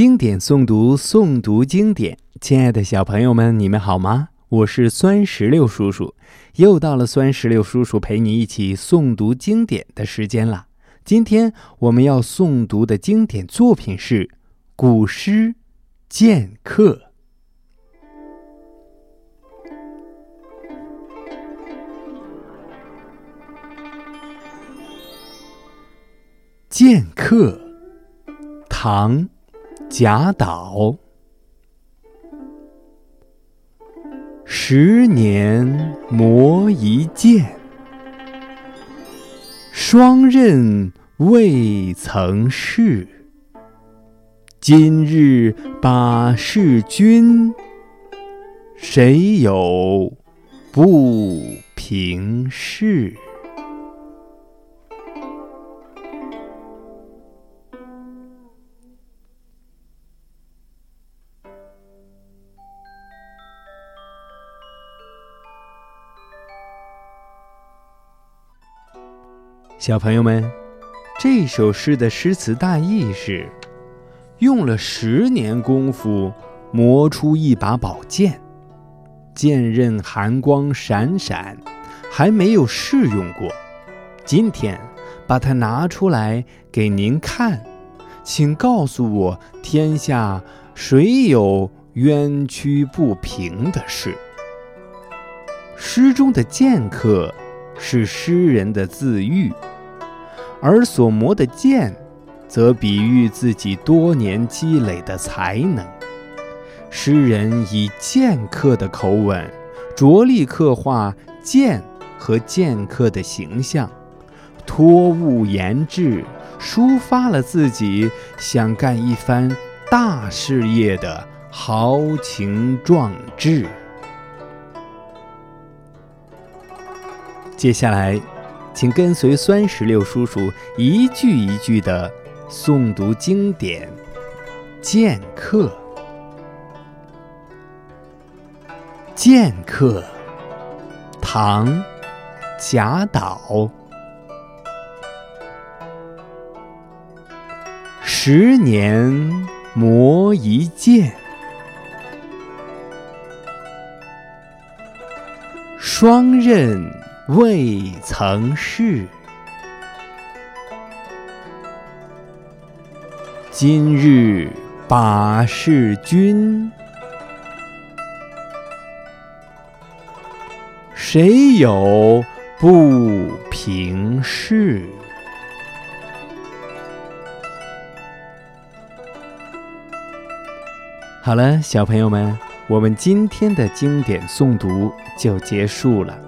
经典诵读，诵读经典。亲爱的小朋友们，你们好吗？我是酸石榴叔叔，又到了酸石榴叔叔陪你一起诵读经典的时间了。今天我们要诵读的经典作品是《古诗剑客》。剑客，唐。贾岛，十年磨一剑，双刃未曾试。今日把示君，谁有不平事？小朋友们，这首诗的诗词大意是：用了十年功夫磨出一把宝剑，剑刃寒光闪闪，还没有试用过。今天把它拿出来给您看，请告诉我，天下谁有冤屈不平的事？诗中的剑客是诗人的自喻。而所磨的剑，则比喻自己多年积累的才能。诗人以剑客的口吻，着力刻画剑和剑客的形象，托物言志，抒发了自己想干一番大事业的豪情壮志。接下来。请跟随酸石榴叔叔一句一句的诵读经典《剑客》。《剑客》，唐·贾岛。十年磨一剑，双刃。未曾试，今日把示君，谁有不平事？好了，小朋友们，我们今天的经典诵读就结束了。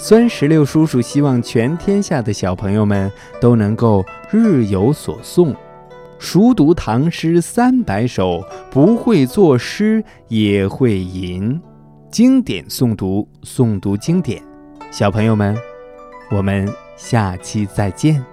酸石榴叔叔希望全天下的小朋友们都能够日有所诵，熟读唐诗三百首，不会作诗也会吟，经典诵读，诵读经典。小朋友们，我们下期再见。